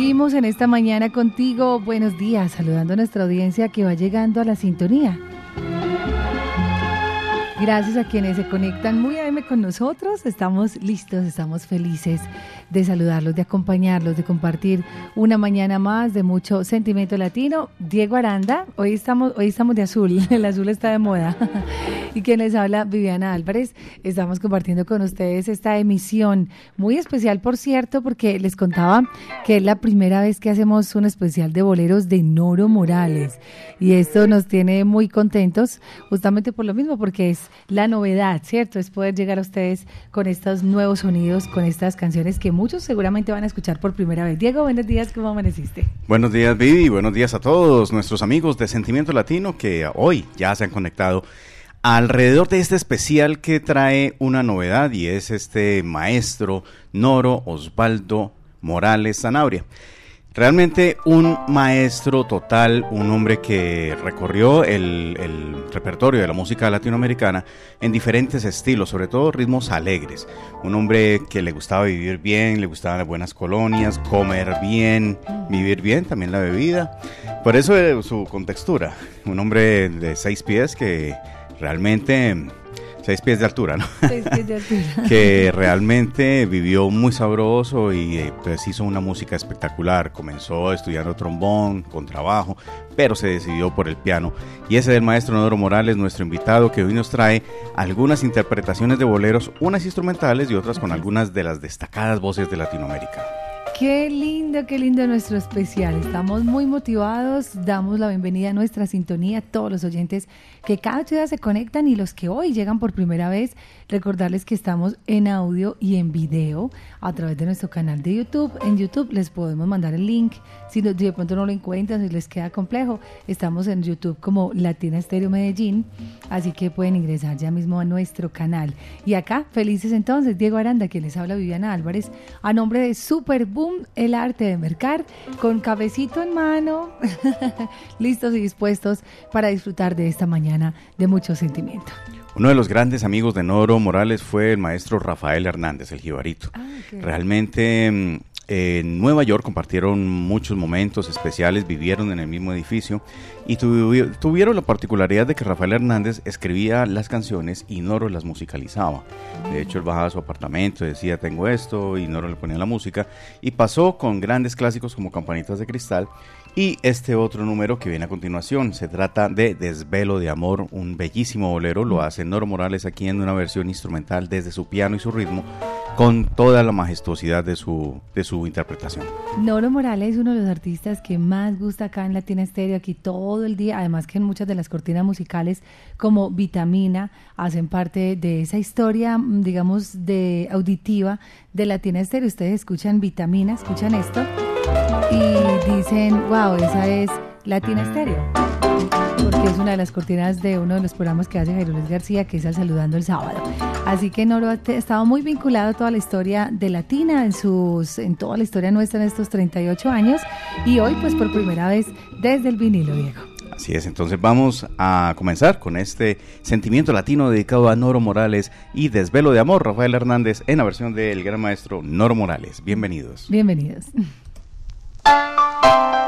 Seguimos en esta mañana contigo. Buenos días, saludando a nuestra audiencia que va llegando a la sintonía. Gracias a quienes se conectan muy AM con nosotros. Estamos listos, estamos felices de saludarlos, de acompañarlos, de compartir una mañana más de mucho sentimiento latino. Diego Aranda, hoy estamos, hoy estamos de azul, el azul está de moda. y quien les habla, Viviana Álvarez. Estamos compartiendo con ustedes esta emisión muy especial, por cierto, porque les contaba que es la primera vez que hacemos un especial de boleros de Noro Morales. Y esto nos tiene muy contentos, justamente por lo mismo, porque es la novedad, ¿cierto? Es poder llegar a ustedes con estos nuevos sonidos, con estas canciones que muchos seguramente van a escuchar por primera vez. Diego, buenos días, ¿cómo amaneciste? Buenos días, Vivi, buenos días a todos nuestros amigos de Sentimiento Latino que hoy ya se han conectado alrededor de este especial que trae una novedad y es este maestro Noro Osvaldo Morales Zanabria. Realmente un maestro total, un hombre que recorrió el, repertorio de la música latinoamericana en diferentes estilos, sobre todo ritmos alegres. Un hombre que le gustaba vivir bien, le gustaban las buenas colonias, comer bien, vivir bien, también la bebida. Por eso eh, su contextura. Un hombre de seis pies que realmente seis pies de altura, ¿no? Seis pies de altura. que realmente vivió muy sabroso y eh, pues hizo una música espectacular. Comenzó estudiando trombón, con trabajo, pero se decidió por el piano. Y ese es el maestro Noro Morales, nuestro invitado, que hoy nos trae algunas interpretaciones de boleros, unas instrumentales y otras con algunas de las destacadas voces de Latinoamérica. Qué lindo, qué lindo nuestro especial. Estamos muy motivados. Damos la bienvenida a nuestra sintonía a todos los oyentes que cada día se conectan y los que hoy llegan por primera vez. Recordarles que estamos en audio y en video a través de nuestro canal de YouTube. En YouTube les podemos mandar el link. Si de pronto no lo encuentran, si les queda complejo, estamos en YouTube como Latina Estéreo Medellín. Así que pueden ingresar ya mismo a nuestro canal. Y acá, felices entonces, Diego Aranda, quien les habla Viviana Álvarez, a nombre de Super Boom, el arte de mercar, con cabecito en mano, listos y dispuestos para disfrutar de esta mañana de mucho sentimiento. Uno de los grandes amigos de Noro Morales fue el maestro Rafael Hernández, el jibarito. Ah, Realmente mm, en Nueva York compartieron muchos momentos especiales, vivieron en el mismo edificio y tuvieron la particularidad de que Rafael Hernández escribía las canciones y Noro las musicalizaba. De hecho, él bajaba a su apartamento, decía tengo esto y Noro le ponía la música y pasó con grandes clásicos como Campanitas de Cristal y este otro número que viene a continuación se trata de Desvelo de Amor, un bellísimo bolero, lo hace Noro Morales aquí en una versión instrumental desde su piano y su ritmo, con toda la majestuosidad de su, de su interpretación. Noro Morales es uno de los artistas que más gusta acá en Latina Estéreo, aquí todo el día, además que en muchas de las cortinas musicales como Vitamina hacen parte de esa historia, digamos, de auditiva de Latina Estéreo. Ustedes escuchan Vitamina, escuchan esto y dicen, wow, esa es Latina Estéreo. Porque es una de las cortinas de uno de los programas que hace Jairo Luis García, que es Saludando el Sábado. Así que Noro ha estado muy vinculado a toda la historia de Latina, en, sus, en toda la historia nuestra en estos 38 años. Y hoy, pues por primera vez, desde el vinilo, Diego. Así es, entonces vamos a comenzar con este sentimiento latino dedicado a Noro Morales y Desvelo de Amor, Rafael Hernández, en la versión del gran maestro Noro Morales. Bienvenidos. Bienvenidos. Aquí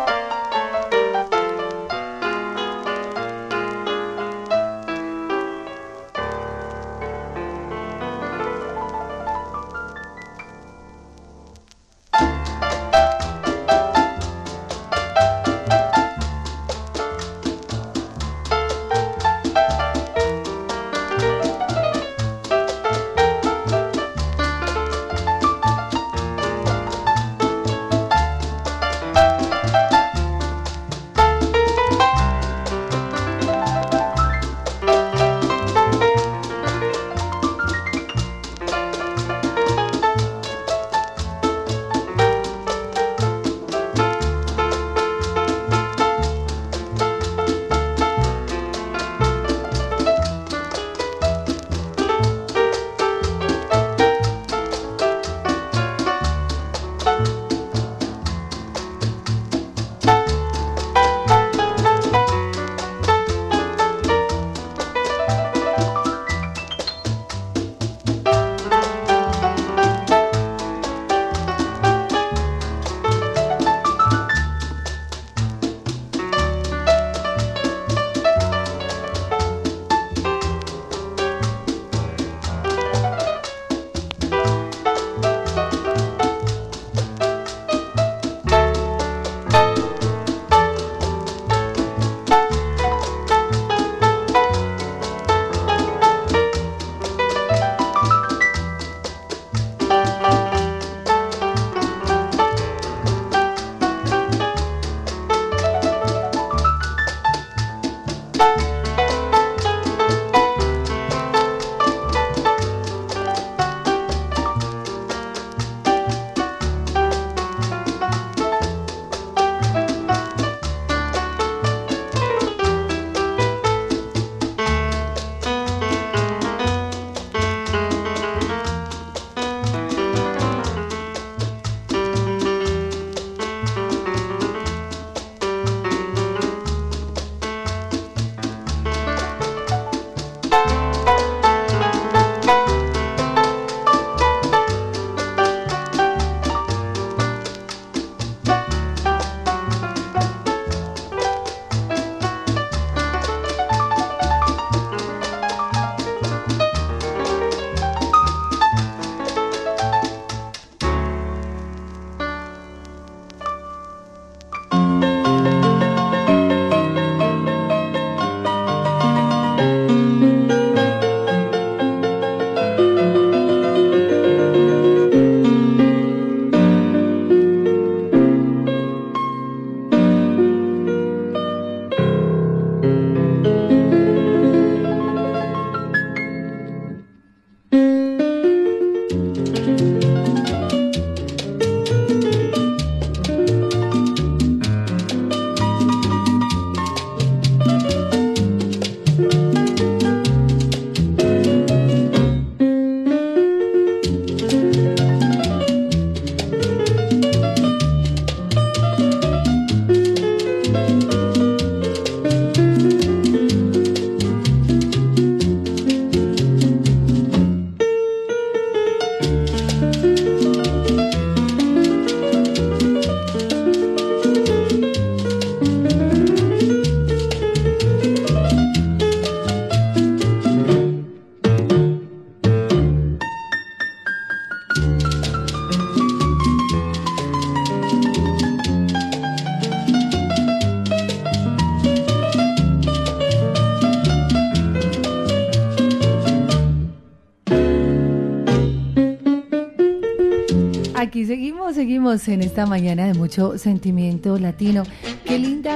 esta mañana de mucho sentimiento latino.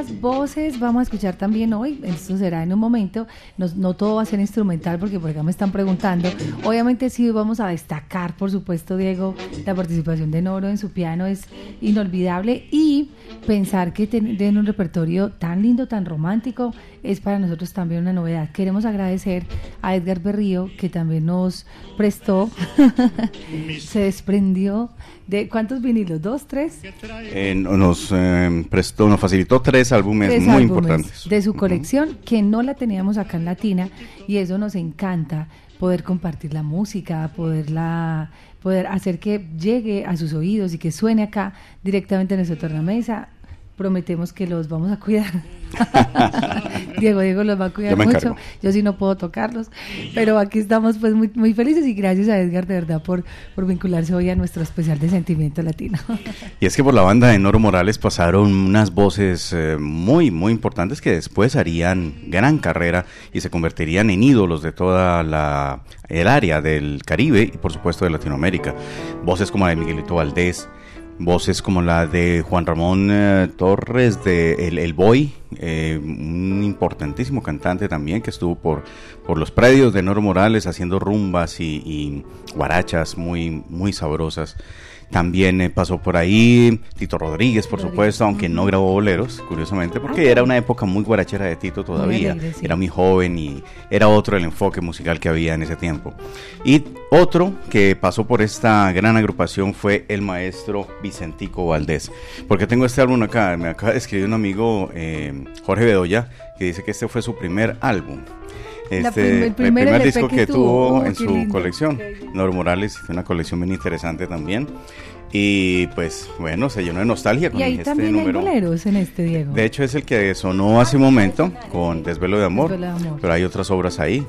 Voces vamos a escuchar también hoy. Esto será en un momento. No, todo va a ser instrumental porque por acá me están preguntando. Obviamente sí vamos a destacar, por supuesto, Diego, la participación de Noro en su piano es inolvidable y pensar que tienen un repertorio tan lindo, tan romántico, es para nosotros también una novedad. Queremos agradecer a Edgar Berrío que también nos prestó, se desprendió ¿De cuántos vinilos? ¿Dos, tres? Eh, nos eh, prestó, nos facilitó tres álbumes muy importantes. De su colección, que no la teníamos acá en Latina, y eso nos encanta, poder compartir la música, poderla, poder hacer que llegue a sus oídos y que suene acá directamente en nuestra tornamesa prometemos que los vamos a cuidar. Diego, Diego los va a cuidar mucho. Yo sí no puedo tocarlos, pero aquí estamos pues muy, muy felices y gracias a Edgar de verdad por, por vincularse hoy a nuestro especial de sentimiento latino. y es que por la banda de Noro Morales pasaron unas voces eh, muy, muy importantes que después harían gran carrera y se convertirían en ídolos de toda la el área del Caribe y por supuesto de Latinoamérica. Voces como la de Miguelito Valdés, Voces como la de Juan Ramón eh, Torres de El, El Boy, eh, un importantísimo cantante también que estuvo por, por los predios de Noro Morales haciendo rumbas y, y guarachas muy, muy sabrosas. También eh, pasó por ahí Tito Rodríguez, por supuesto, aunque no grabó boleros, curiosamente, porque era una época muy guarachera de Tito todavía. Era muy joven y era otro el enfoque musical que había en ese tiempo. Y otro que pasó por esta gran agrupación fue el maestro Vicentico Valdés. Porque tengo este álbum acá, me acaba de escribir un amigo, eh, Jorge Bedoya, que dice que este fue su primer álbum. Este, el primer, disco que, tuvo, en su colección. Nor Morales hizo una colección bien interesante también. Y pues bueno, se llenó de nostalgia con y ahí este también número. Hay boleros en este Diego. De hecho es el que sonó hace un momento con Desvelo de Amor, de Amor. pero hay otras obras ahí.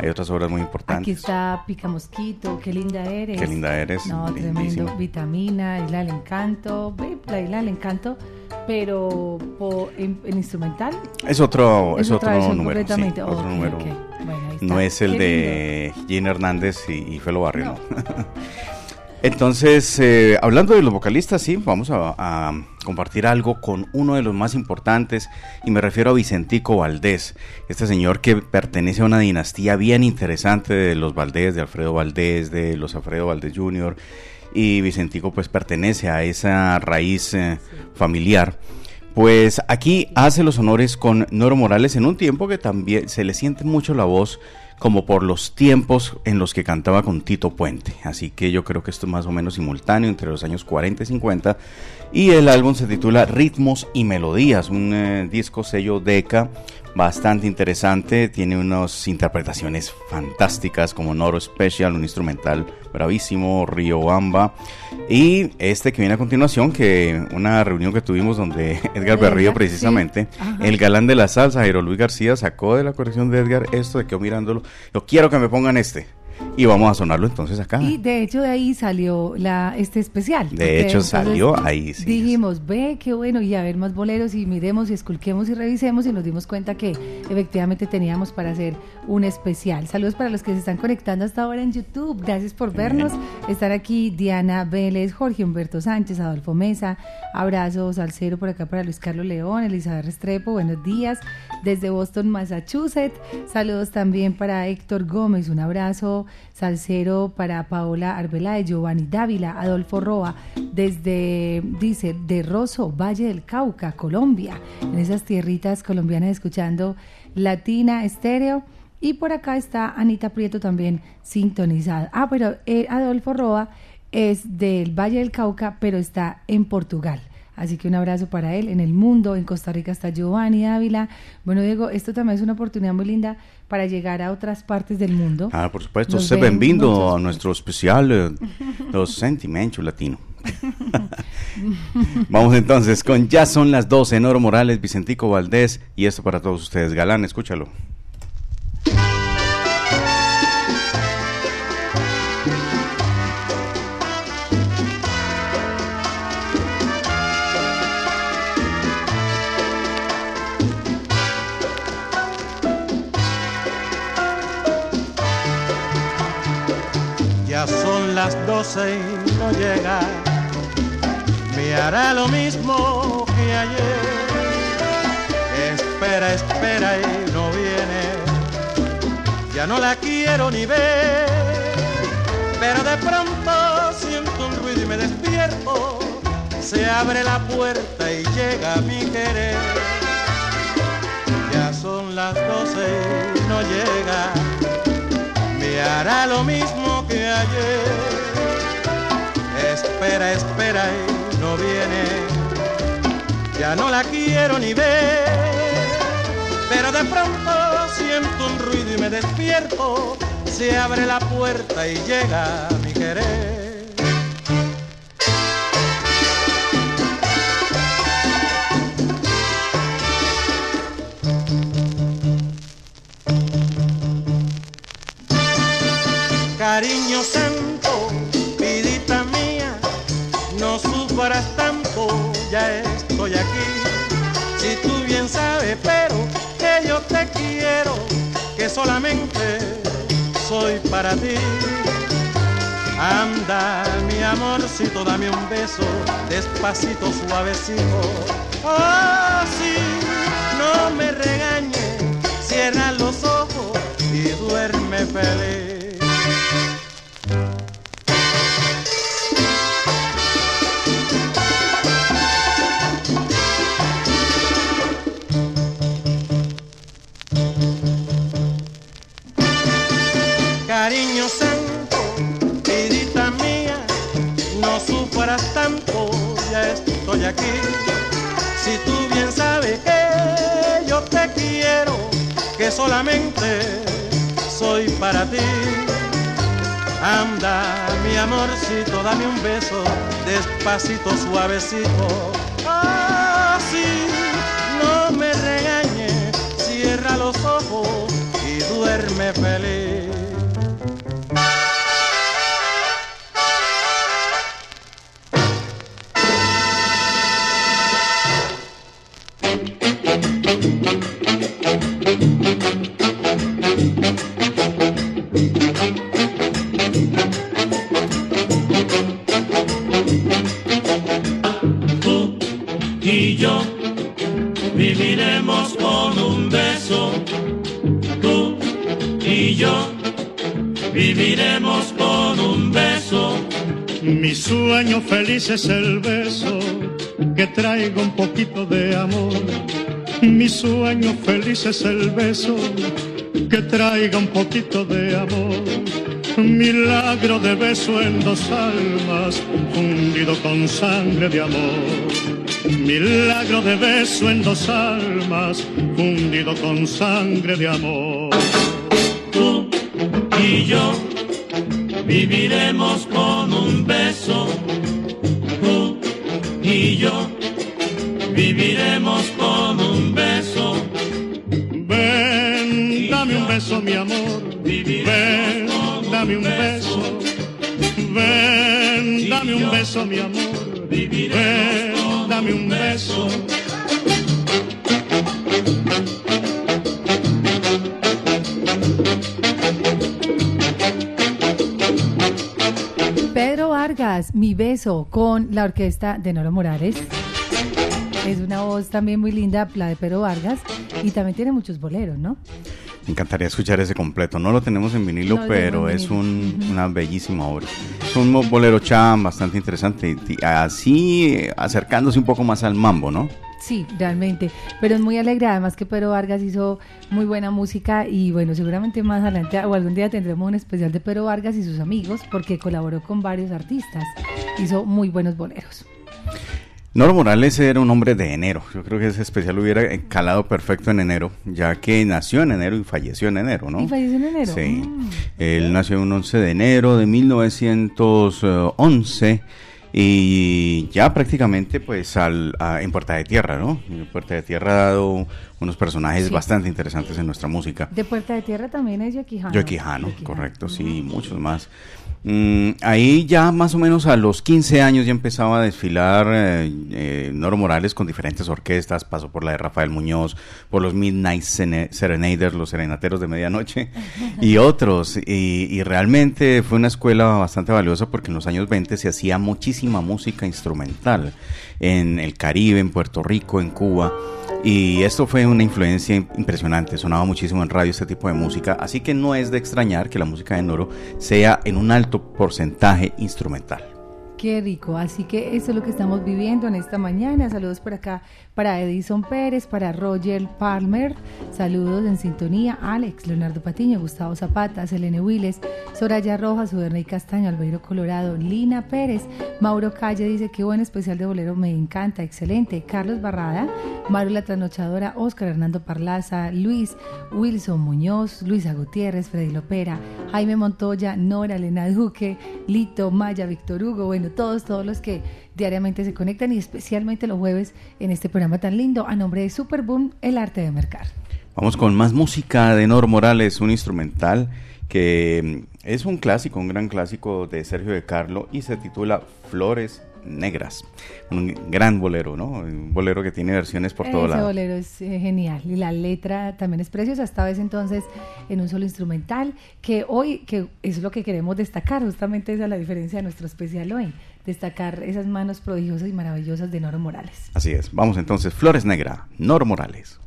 Hay otras obras muy importantes. Aquí está Pica Mosquito, Qué linda eres. Qué linda eres. No, tremendo. Vitamina, Isla del Encanto. La Isla del Encanto pero en, instrumental. Es otro, es, otro número. otro número. no es el de Gene Hernández y, Felo Barrio. Entonces, eh, hablando de los vocalistas, sí, vamos a, compartir algo con uno de los más importantes, y me refiero a Vicentico Valdés, este señor que pertenece a una dinastía bien interesante de los Valdés, de Alfredo Valdés, de los Alfredo Valdés Jr., y Vicentico pues pertenece a esa raíz eh, familiar. Pues aquí hace los honores con Noro Morales en un tiempo que también se le siente mucho la voz como por los tiempos en los que cantaba con Tito Puente. Así que yo creo que esto es más o menos simultáneo entre los años 40 y 50. Y el álbum se titula Ritmos y Melodías, un eh, disco sello Deca bastante interesante, tiene unas interpretaciones fantásticas como Noro Special, un instrumental bravísimo, Río Bamba. Y este que viene a continuación, que una reunión que tuvimos donde Edgar Berrío precisamente, el galán de la salsa, Jairo Luis García, sacó de la colección de Edgar esto, de quedó mirándolo, yo quiero que me pongan este y vamos a sonarlo entonces acá. Y de hecho de ahí salió la este especial. De hecho salió ahí, sí. Dijimos, ve, qué bueno, y a ver más boleros y miremos y esculquemos y revisemos y nos dimos cuenta que efectivamente teníamos para hacer un especial. Saludos para los que se están conectando hasta ahora en YouTube. Gracias por vernos. Estar aquí Diana Vélez, Jorge Humberto Sánchez, Adolfo Mesa. Abrazos al cero por acá para Luis Carlos León, Elizabeth Restrepo. Buenos días desde Boston, Massachusetts. Saludos también para Héctor Gómez. Un abrazo Salcero para Paola Arbeláez, Giovanni Dávila, Adolfo Roa, desde, dice, de Rosso, Valle del Cauca, Colombia, en esas tierritas colombianas escuchando Latina Estéreo. Y por acá está Anita Prieto también sintonizada. Ah, pero eh, Adolfo Roa es del Valle del Cauca, pero está en Portugal. Así que un abrazo para él. En el mundo, en Costa Rica está Giovanni Ávila. Bueno, Diego, esto también es una oportunidad muy linda para llegar a otras partes del mundo. Ah, por supuesto. Se bienvenido a nuestro especial eh, Los Sentimientos Latino. Vamos entonces con Ya son las 12, Noro Morales, Vicentico Valdés y esto para todos ustedes. Galán, escúchalo. Las doce y no llega. Me hará lo mismo que ayer. Espera, espera y no viene, ya no la quiero ni ver, pero de pronto siento un ruido y me despierto, se abre la puerta y llega mi querer. Ya son las doce y no llega, hará lo mismo que ayer. Espera, espera y no viene, ya no la quiero ni ver, pero de pronto siento un ruido y me despierto, se abre la puerta y llega mi querer. Dame un beso, despacito, suavecito. Oh, sí, no me regañes, cierra los ojos y duerme feliz. Soy para ti. Anda, mi amorcito, dame un beso, despacito, suavecito. Ah, sí, no me regañes, cierra los ojos y duerme feliz. Es el beso que traiga un poquito de amor. Mi sueño feliz es el beso que traiga un poquito de amor. Milagro de beso en dos almas, fundido con sangre de amor. Milagro de beso en dos almas, fundido con sangre de amor. Tú y yo viviremos con un beso. Y yo viviremos con un beso. Ven, dame un beso, mi amor. Ven, dame un beso. Ven, dame un beso, mi amor. Ven, dame un beso. Mi Beso, con la orquesta de Noro Morales. Es una voz también muy linda, la de Pedro Vargas, y también tiene muchos boleros, ¿no? Me encantaría escuchar ese completo. No lo tenemos en vinilo, No pero es una bellísima obra. Es un bolero cham bastante interesante. y- así acercándose un poco más al mambo, ¿no? Sí, realmente, pero es muy alegre, además que Pedro Vargas hizo muy buena música y bueno, seguramente más adelante o algún día tendremos un especial de Pedro Vargas y sus amigos porque colaboró con varios artistas, hizo muy buenos boleros. Noro Morales era un hombre de enero. Yo creo que ese especial hubiera calado perfecto en enero, ya que nació en enero y falleció en enero, ¿no? ¿Y falleció en enero? Sí. Mm. Él nació un 11 de enero de 1911 y ya prácticamente pues al, a- en Puerta de Tierra, ¿no? En Puerta de Tierra ha dado unos personajes Sí. bastante interesantes en nuestra música. De Puerta de Tierra también es Yoquijano. Joe Quijano, correcto, sí, muchos más. Mm, ahí ya más o menos a los 15 años ya empezaba a desfilar eh, eh, Noro Morales con diferentes orquestas, pasó por la de Rafael Muñoz, por los Midnight Serenaders, los serenateros de medianoche y otros. Y, y realmente fue una escuela bastante valiosa porque en los años 20 se hacía muchísima música instrumental en el Caribe, en Puerto Rico, en Cuba. Y esto fue una influencia im- impresionante, sonaba muchísimo en radio este tipo de música, así que no es de extrañar que la música de Noro sea en un alto porcentaje instrumental. Qué rico, así que eso es lo que estamos viviendo en esta mañana. Saludos por acá para Edison Pérez, para Roger Palmer, saludos en sintonía, Alex, Leonardo Patiño, Gustavo Zapata, Selene Wiles, Soraya Rojas, Uderney Castaño, Albeiro Colorado, Lina Pérez, Mauro Calle dice que buen especial de bolero, me encanta, excelente, Carlos Barrada, Mario La Trasnochadora, Oscar Hernando Parlaza, Luis, Wilson Muñoz, Luisa Gutiérrez, Freddy Lopera, Jaime Montoya, Nora, Elena Duque, Lito, Maya, Víctor Hugo, bueno, todos, todos los que diariamente se conectan y especialmente los jueves en este programa tan lindo a nombre de Superboom, el arte de mercar. Vamos con más música de Noro Morales, un instrumental que mm, es un clásico, un gran clásico de Sergio de Carlo y se titula Flores Negras. Un gran bolero, ¿no? Un bolero que tiene versiones por todo Ese lado. bolero es eh, genial y la letra también es preciosa, esta vez entonces en un solo instrumental, que hoy, que es lo que queremos destacar, justamente esa es la diferencia de nuestro especial hoy, destacar esas manos prodigiosas y maravillosas de Noro Morales. Así es. Vamos entonces, Flores Negra, Noro Morales.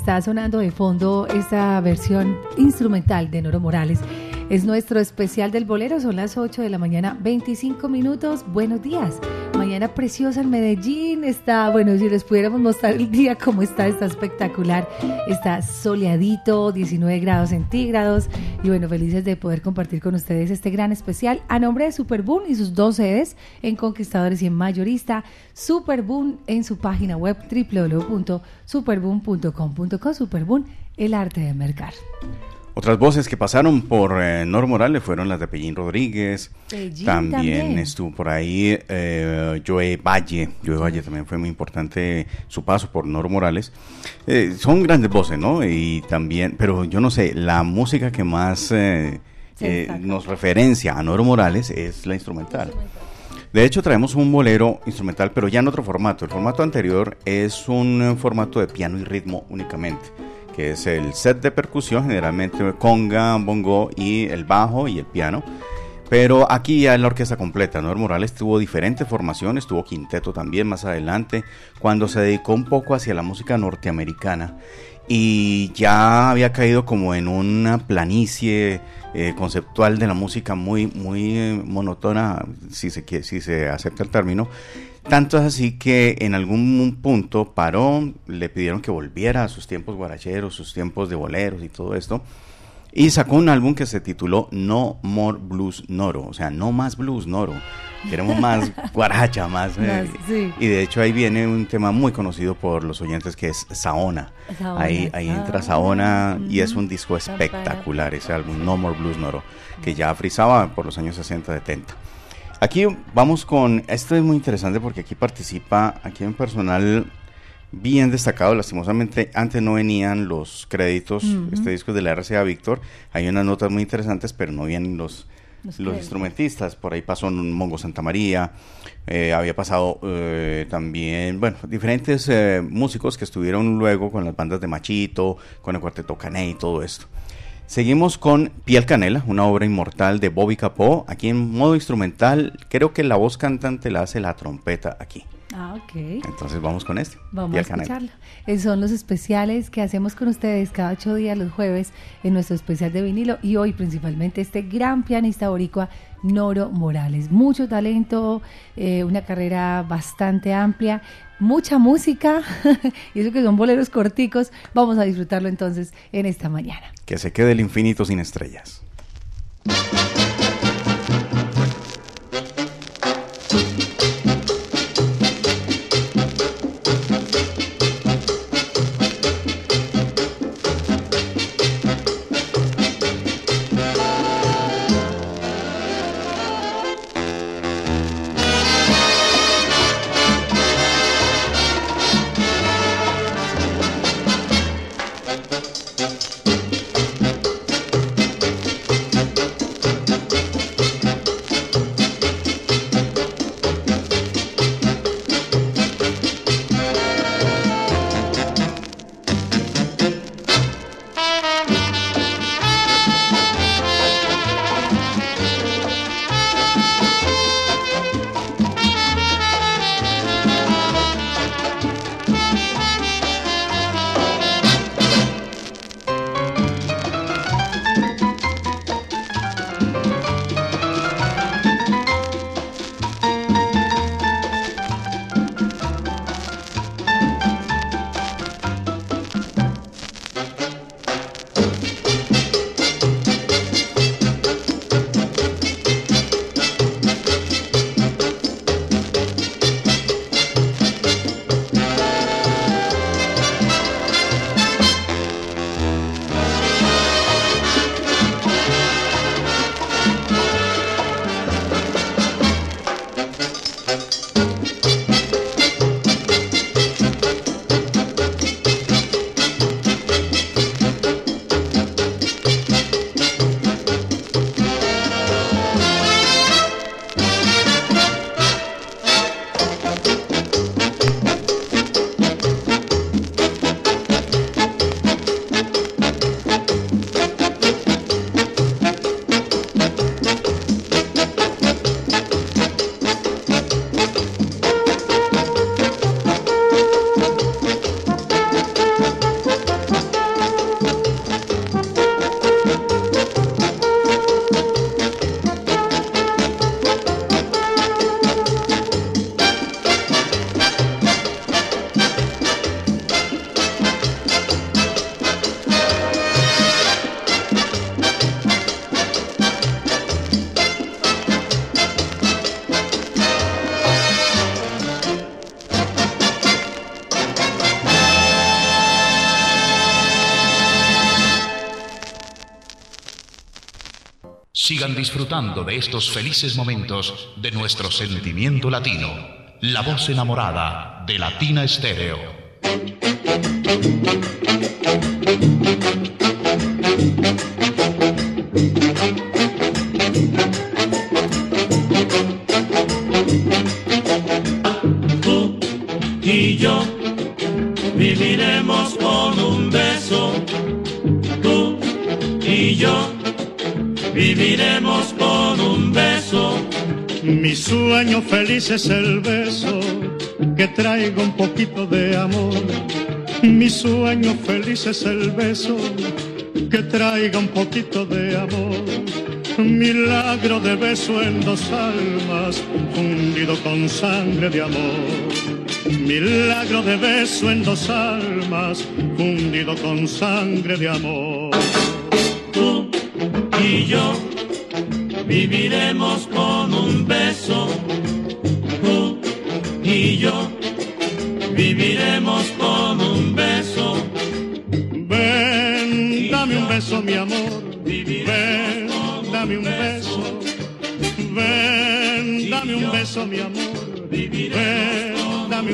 Está sonando de fondo esta versión instrumental de Noro Morales. Es nuestro especial del bolero, son las 8 de la mañana, 25 minutos. Buenos días. Mañana preciosa en Medellín. Está, bueno, si les pudiéramos mostrar el día como está, está espectacular. Está soleadito, 19 grados centígrados. Y bueno, felices de poder compartir con ustedes este gran especial a nombre de Superboom y sus dos sedes en Conquistadores y en Mayorista. Superboom en su página web www.superboom.com.co. Superboom, el arte de mercar. Otras voces que pasaron por eh, Nor Morales fueron las de Pellín Rodríguez. también, estuvo por ahí eh, Joe Valle. Joe Valle también fue muy importante su paso por Nor Morales. Eh, son grandes voces, ¿no? Y también, pero yo no sé, la música que más eh, nos referencia a Nor Morales es la instrumental. De hecho, traemos un bolero instrumental, pero ya en otro formato. El formato anterior es un formato de piano y ritmo únicamente que es el set de percusión, generalmente conga, bongo y el bajo y el piano. Pero aquí ya es la orquesta completa. Noel Morales tuvo diferentes formaciones, tuvo quinteto también más adelante, cuando se dedicó un poco hacia la música norteamericana y ya había caído como en una planicie eh, conceptual de la música muy, muy eh, monótona, si se, si se acepta el término, tanto es así que en algún punto paró, le pidieron que volviera a sus tiempos guaracheros, sus tiempos de boleros y todo esto. Y sacó un álbum que se tituló No More Blues Noro, o sea, no más blues Noro. Queremos más guaracha, más. Eh, y de hecho ahí viene un tema muy conocido por los oyentes que es Saona. ahí, ahí entra Saona y es un disco espectacular, ese álbum No More Blues Noro, que ya frisaba por los años 60-70. Aquí vamos con, esto es muy interesante porque aquí participa, aquí un personal bien destacado, lastimosamente antes no venían los créditos, este disco es de la RCA Víctor, hay unas notas muy interesantes, pero no vienen los, los, instrumentistas, por ahí pasó un Mongo Santa María, eh, había pasado eh, también, bueno, diferentes eh, músicos que estuvieron luego con las bandas de Machito, con el cuarteto Cané y todo esto. Seguimos con Piel Canela, una obra inmortal de Bobby Capó. Aquí en modo instrumental, creo que la voz cantante la hace la trompeta aquí. Ah, ok. Entonces vamos con este. Vamos a escucharlo. Son los especiales que hacemos con ustedes cada ocho días los jueves en nuestro especial de vinilo y hoy principalmente este gran pianista boricua Noro Morales. Mucho talento, eh, una carrera bastante amplia mucha música y eso que son boleros corticos. Vamos a disfrutarlo entonces en esta mañana. Que se quede el infinito sin estrellas. Sigan disfrutando de estos felices momentos de nuestro sentimiento latino, la voz enamorada de Latina Estéreo. Feliz es el beso que traiga un poquito de amor. Mi sueño feliz es el beso que traiga un poquito de amor. Milagro de beso en dos almas, fundido con sangre de amor. Milagro de beso en dos almas, fundido con sangre de amor.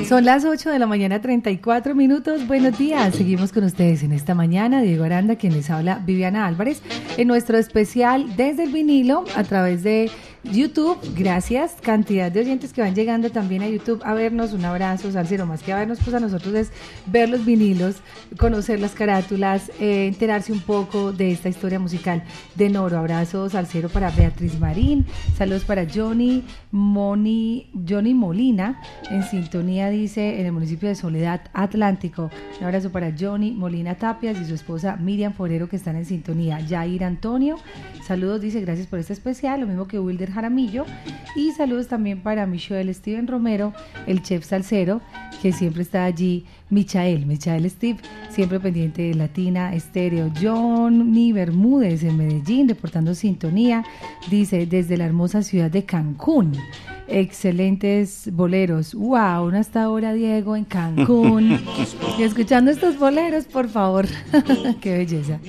Son las 8 de la mañana, 34 minutos. Buenos días. Seguimos con ustedes en esta mañana. Diego Aranda, quien les habla, Viviana Álvarez, en nuestro especial desde el vinilo a través de YouTube. Gracias. Cantidad de oyentes que van llegando también a YouTube a vernos. Un abrazo, Salcero. Más que a vernos, pues a nosotros es ver los vinilos, conocer las carátulas, eh, enterarse un poco de esta historia musical de Noro. Abrazo, Salcero, para Beatriz Marín. Saludos para Johnny, Moni, Johnny Molina, en sintonía, dice, en el municipio de Soledad Atlántico. Un abrazo para Johnny Molina Tapias y su esposa Miriam Forero, que están en sintonía. Jair Antonio, saludos, dice, gracias por este especial. Lo mismo que Wilder Jaramillo. Y saludos también para Michelle Steven Romero, el chef salsero, que siempre está allí. Michael, Michael Steve, siempre pendiente de Latina Estéreo. Johnny Bermúdez en Medellín, reportando sintonía. Dice, desde la hermosa ciudad de Cancún. Excelentes boleros. ¡Wow! Una hasta ahora, Diego, en Cancún. y escuchando estos boleros, por favor. ¡Qué belleza!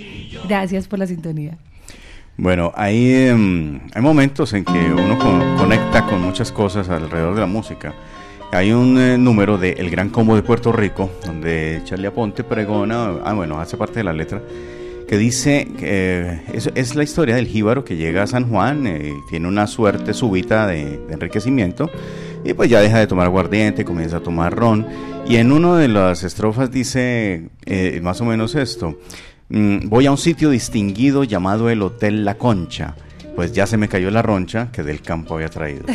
Gracias por la sintonía. Bueno, hay, em, hay momentos en que uno con- conecta con muchas cosas alrededor de la música. Hay un eh, número de El Gran Combo de Puerto Rico, donde Charlie Aponte pregona, ah bueno, hace parte de la letra, que dice eh, es, es la historia del jíbaro que llega a San Juan, eh, tiene una suerte súbita de, de enriquecimiento, y pues ya deja de tomar aguardiente, comienza a tomar ron, y en una de las estrofas dice eh, más o menos esto, Mm, voy a un sitio distinguido llamado el Hotel La Concha. Pues ya se me cayó la roncha que del campo había traído.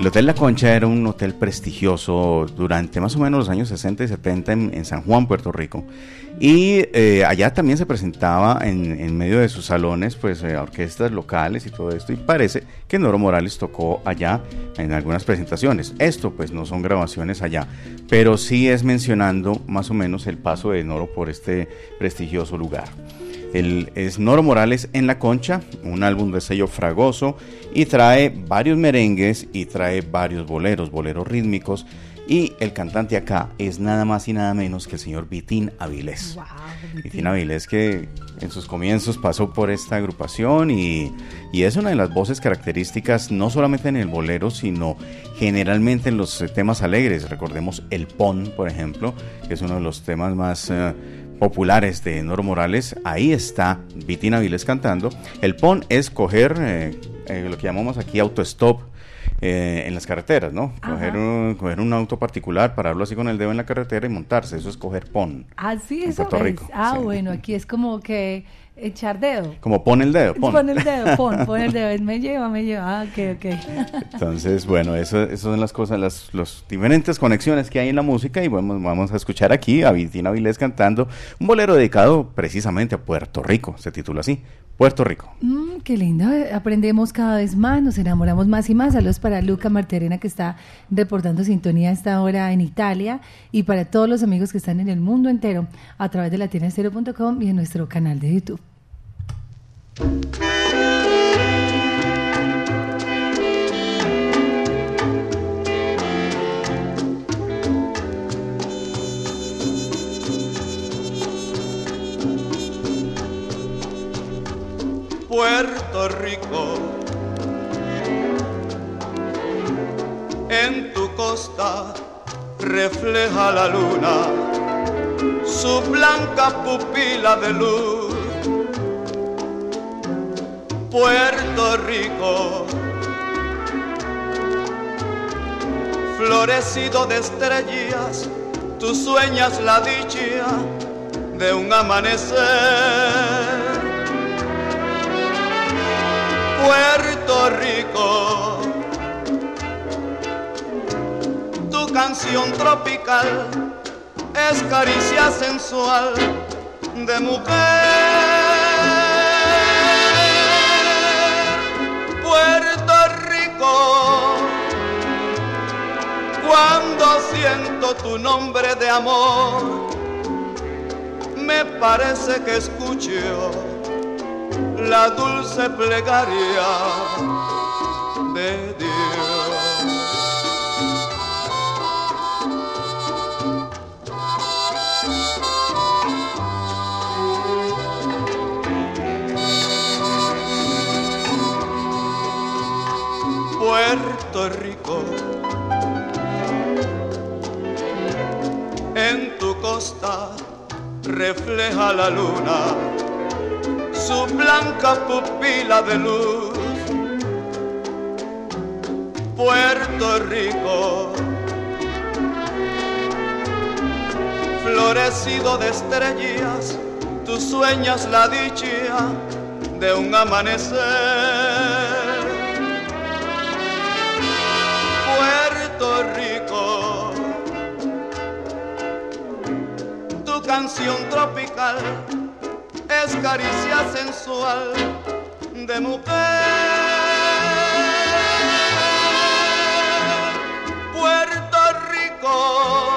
El Hotel La Concha era un hotel prestigioso durante más o menos los años 60 y 70 en, en San Juan, Puerto Rico. Y eh, allá también se presentaba en, en medio de sus salones, pues eh, orquestas locales y todo esto. Y parece que Noro Morales tocó allá en algunas presentaciones. Esto pues no son grabaciones allá, pero sí es mencionando más o menos el paso de Noro por este prestigioso lugar. El, es Noro Morales en la Concha, un álbum de sello fragoso y trae varios merengues y trae varios boleros, boleros rítmicos. Y el cantante acá es nada más y nada menos que el señor Vitín Avilés. Wow, Vitín Avilés que en sus comienzos pasó por esta agrupación y, y es una de las voces características no solamente en el bolero, sino generalmente en los eh, temas alegres. Recordemos el pon, por ejemplo, que es uno de los temas más eh, populares de Noro Morales. Ahí está Vitín Avilés cantando. El pon es coger eh, eh, lo que llamamos aquí autostop. Eh, en las carreteras, ¿no? Coger un, coger un auto particular, pararlo así con el dedo en la carretera y montarse. Eso es coger pon. Así En eso Puerto es. Rico, Ah, sí. bueno, aquí es como que echar dedo. Como pon el dedo, pon. Pon el dedo, pon, pon el dedo. Me lleva, me lleva. Ah, ok, ok. Entonces, bueno, eso, esas son las cosas, las los diferentes conexiones que hay en la música y vamos, vamos a escuchar aquí a Vitina Vilés cantando un bolero dedicado precisamente a Puerto Rico, se titula así, Puerto Rico. Mm, qué lindo, aprendemos cada vez más, nos enamoramos más y más. Saludos para Luca Marterena que está reportando sintonía a esta hora en Italia y para todos los amigos que están en el mundo entero a través de latinaestero.com y en nuestro canal de YouTube. Puerto Rico. En tu costa refleja la luna su blanca pupila de luz. Puerto Rico, florecido de estrellas, tú sueñas la dicha de un amanecer Puerto Rico, tu canción tropical es caricia sensual de mujer. Puerto Rico, cuando siento tu nombre de amor, me parece que escucho la dulce plegaria de Dios. Puerto Rico, en tu costa refleja la luna su blanca pupila de luz. Puerto Rico, florecido de estrellas, tú sueñas la dicha de un amanecer. Puerto Rico, tu canción tropical es caricia sensual de mujer. Puerto Rico,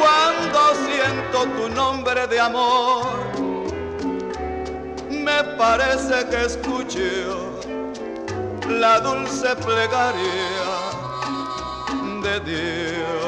cuando siento tu nombre de amor, me parece que escucho la dulce plegaria de Dios.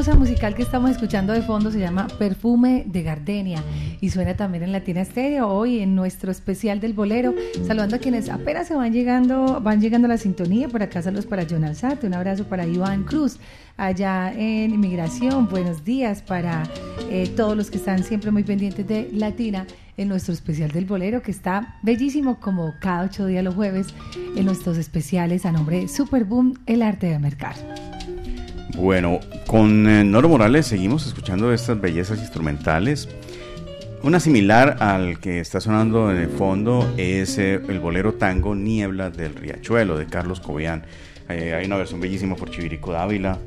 Hermosa musical que estamos escuchando de fondo se llama Perfume de Gardenia y suena también en Latina Stereo hoy en nuestro especial del bolero, saludando a quienes apenas se van llegando, van llegando a la sintonía. Por acá saludos para John Alzate, un abrazo para Iván Cruz allá en Inmigración, buenos días para eh, todos los que están siempre muy pendientes de Latina en nuestro especial del bolero que está bellísimo como cada ocho días los jueves en nuestros especiales a nombre de Superboom, el arte de mercar. Bueno, con eh, Noro Morales seguimos escuchando estas bellezas instrumentales. Una similar al que está sonando en el fondo es eh, el bolero tango Niebla del Riachuelo de Carlos Cobian. Eh, hay una versión bellísima por Chivirico Dávila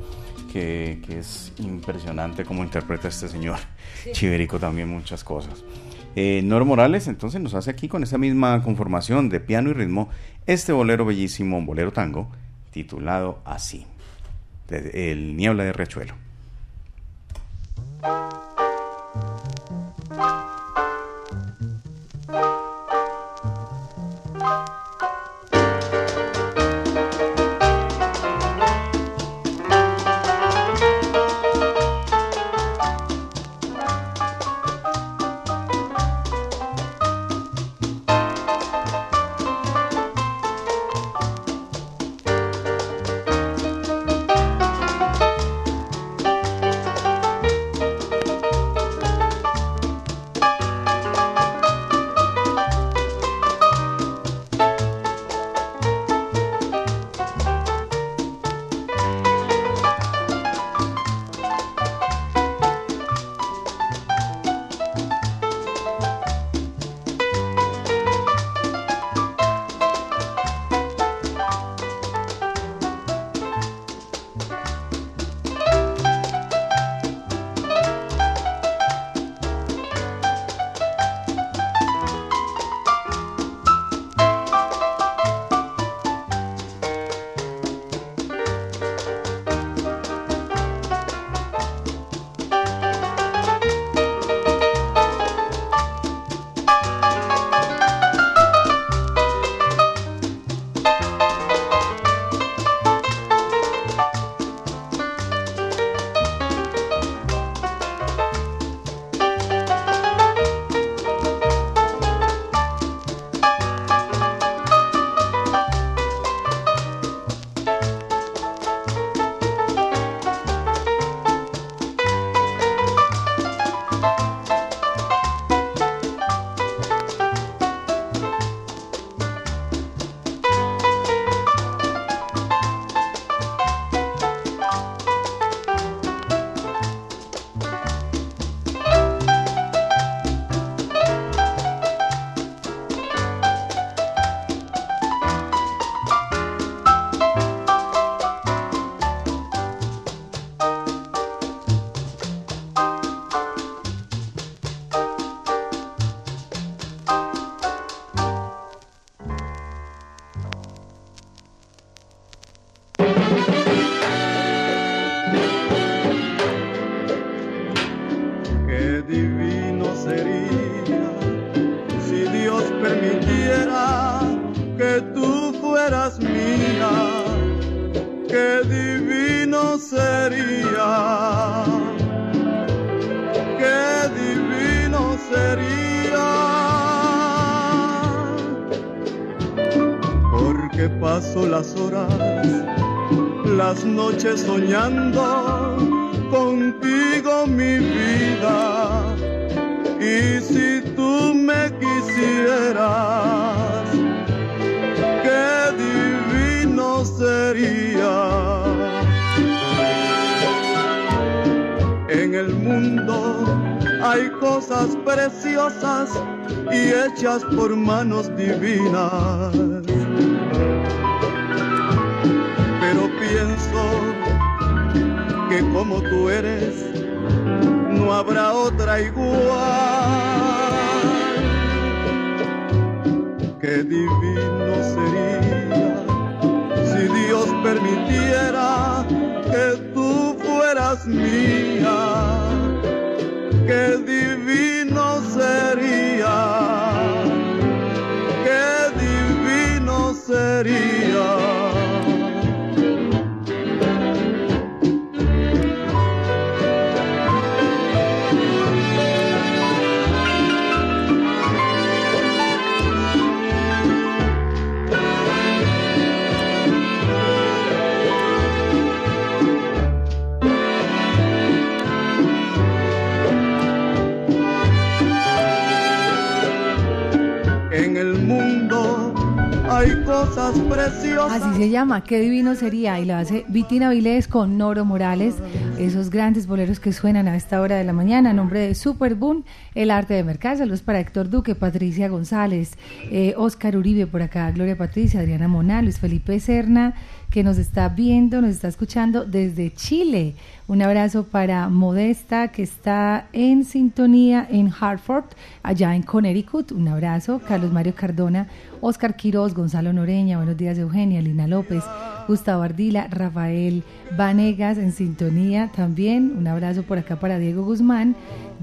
que, que es impresionante cómo interpreta este señor. Chivirico también muchas cosas. Eh, Noro Morales entonces nos hace aquí con esa misma conformación de piano y ritmo este bolero bellísimo, un bolero tango, titulado así, El Niebla de Riachuelo. Cosas preciosas. Así se llama, qué divino sería. Y lo hace Vitina Vilés con Noro Morales, esos grandes boleros que suenan a esta hora de la mañana. A nombre de Super Boom, el arte de mercado. Saludos para Héctor Duque, Patricia González, eh, Oscar Uribe por acá, Gloria Patricia, Adriana Monal, Luis Felipe Serna, que nos está viendo, nos está escuchando desde Chile. Un abrazo para Modesta, que está en sintonía en Hartford, allá en Connecticut. Un abrazo. Carlos Mario Cardona, Oscar Quiroz, Gonzalo Noreña, buenos días Eugenia, Lina López, Gustavo Ardila, Rafael Vanegas en sintonía también. Un abrazo por acá para Diego Guzmán,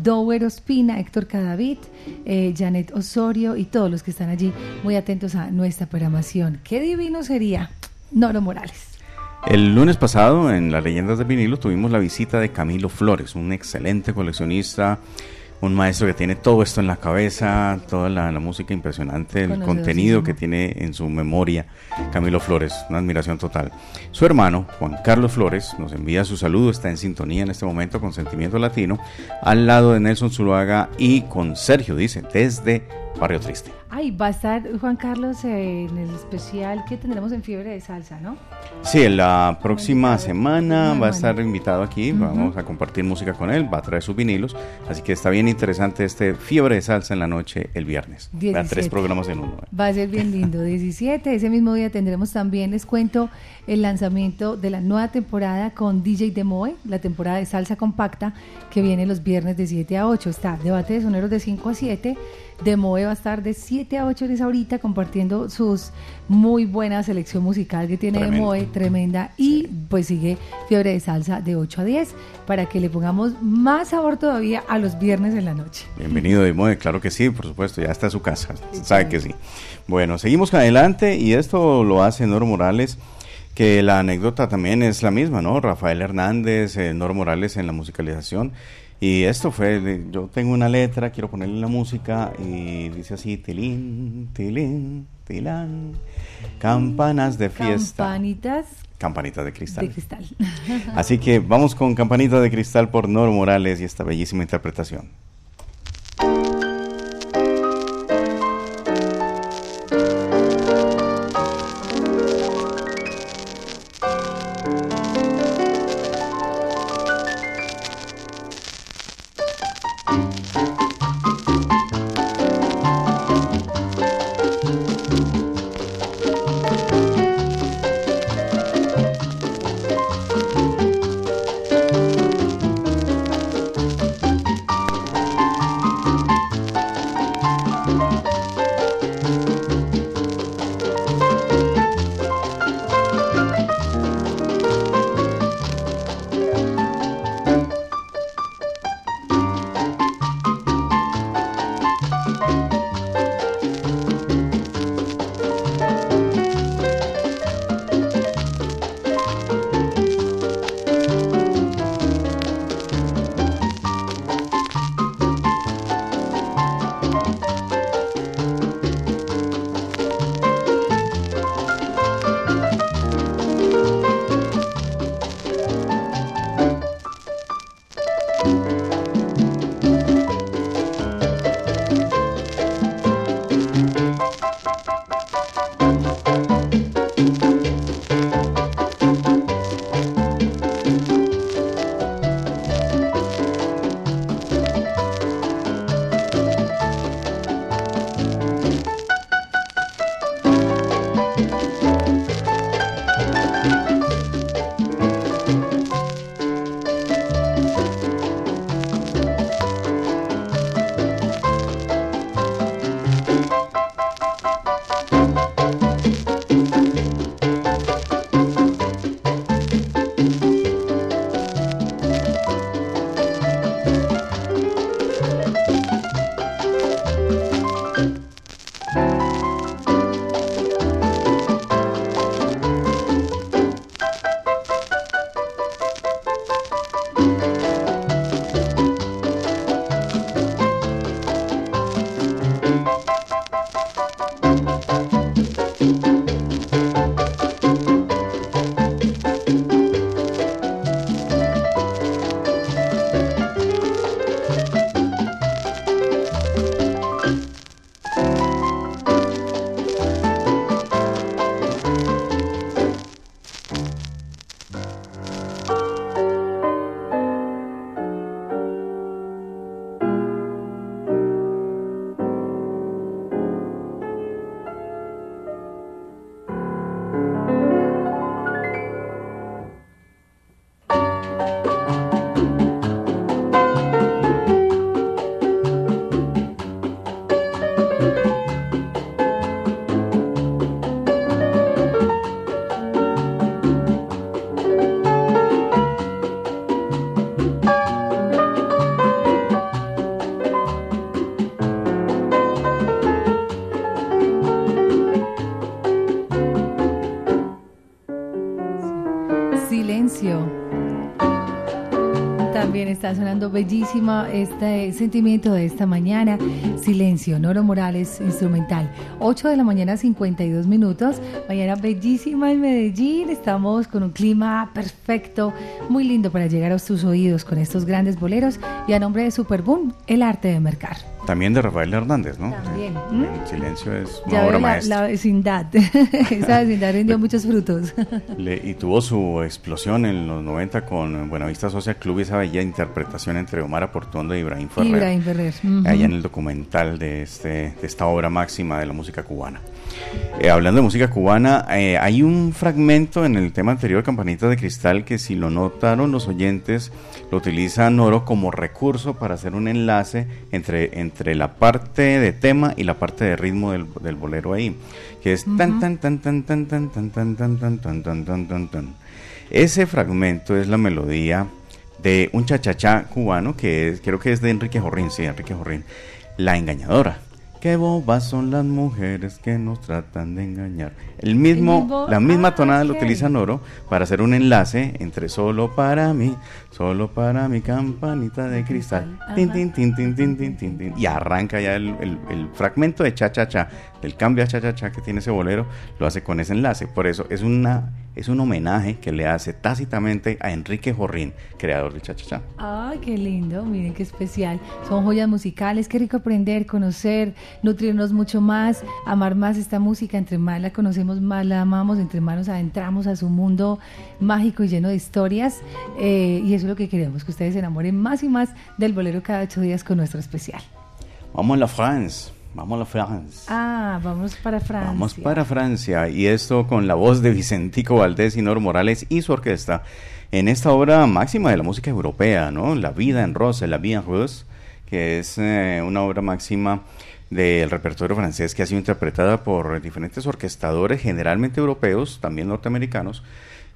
Dower Ospina, Héctor Cadavid, eh, Janet Osorio y todos los que están allí muy atentos a nuestra programación. Qué divino sería Noro Morales. El lunes pasado, en las leyendas de vinilo, tuvimos la visita de Camilo Flores, un excelente coleccionista, un maestro que tiene todo esto en la cabeza, toda la, la música impresionante, el contenido que tiene en su memoria. Camilo Flores, una admiración total. Su hermano, Juan Carlos Flores, nos envía su saludo, está en sintonía en este momento con Sentimiento Latino, al lado de Nelson Zuluaga y con Sergio, dice, desde Barrio Triste. Ay, va a estar Juan Carlos en el especial que tendremos en Fiebre de Salsa, ¿no? Sí, la próxima semana va a estar invitado aquí, vamos a compartir música con él, va a traer sus vinilos, así que está bien interesante este Fiebre de Salsa en la noche el viernes. Vean, 17. tres programas en uno. ¿eh? Va a ser bien lindo. 17, ese mismo día tendremos también, les cuento, el lanzamiento de la nueva temporada con DJ Demoe, la temporada de salsa compacta que viene los viernes de 7 a 8. Está debate de soneros de 5 a 7. Demoe va a estar de 7 a 8 horas ahorita compartiendo sus muy buena selección musical que tiene Tremendo. Demoe, tremenda. Y pues sigue Fiebre de Salsa de 8 a 10 para que le pongamos más sabor todavía a los viernes en la noche. Bienvenido de Moe, claro que sí, por supuesto, ya está a su casa, sabe que sí. Bueno, seguimos adelante y esto lo hace Noro Morales, que la anécdota también es la misma, ¿no? Rafael Hernández, eh, Noro Morales en la musicalización. Y esto fue, yo tengo una letra, quiero ponerle la música y dice así, tilín, tilín, tilán, campanas de fiesta, Campanitas campanitas de cristal. de cristal. Así que vamos con Campanita de Cristal por Noro Morales y esta bellísima interpretación. Está sonando bellísima este sentimiento de esta mañana. Silencio, Noro Morales, instrumental. 8 de la mañana, 52 minutos. Mañana bellísima en Medellín. Estamos con un clima perfecto, muy lindo para llegar a tus oídos con estos grandes boleros. Y a nombre de Superboom, el arte de mercar. También de Rafael Hernández, ¿no? También. El silencio es una Ya obra la, maestra. la vecindad. Esa vecindad rindió muchos frutos. Le- y tuvo su explosión en los 90 con Buenavista Social Club y esa bella interpretación entre Omar Aportondo y Ibrahim Ferrer. Ibrahim Ferrer. Ujú. Allá en el documental de, este, de esta obra máxima de la música cubana. Eh, hablando de música cubana, eh, hay un fragmento en el tema anterior, Campanita de Cristal, que si lo notaron los oyentes, lo utiliza Noro como recurso para hacer un enlace entre, entre la parte de tema y la parte de ritmo del, del bolero ahí, que es tan tan tan tan tan tan tan tan tan tan tan tan tan tan tan. Ese fragmento es la melodía de un chachachá cubano que es, creo que es de Enrique Jorrín, sí, Enrique Jorrín, La Engañadora. Qué bobas son las mujeres que nos tratan de engañar. El mismo, la misma ah, tonada lo utiliza Noro para hacer un enlace entre solo para mí, solo para mi campanita de cristal. Tin, tin, tin, tin, tin, tin, tin, tin. Y arranca ya el, el- el fragmento de cha cha cha, del cambio a cha cha cha que tiene ese bolero, lo hace con ese enlace. Por eso es una es un homenaje que le hace tácitamente a Enrique Jorrín, creador de cha cha cha. Ay, qué lindo, miren qué especial. Son joyas musicales, qué rico aprender, conocer, nutrirnos mucho más, amar más esta música. Entre más la conocemos, más la amamos, entre más nos adentramos a su mundo mágico y lleno de historias. Eh, y eso es lo que queremos, que ustedes se enamoren más y más del bolero cada ocho días con nuestro especial. Vamos a la France, vamos a la France. Ah, vamos para Francia. Vamos para Francia y esto con la voz de Vicentico Valdés y Nor Morales y su orquesta en esta obra máxima de la música europea, ¿no? La vida en rosa, La vie en rose, que es eh, una obra máxima del repertorio francés que ha sido interpretada por diferentes orquestadores, generalmente europeos, también norteamericanos,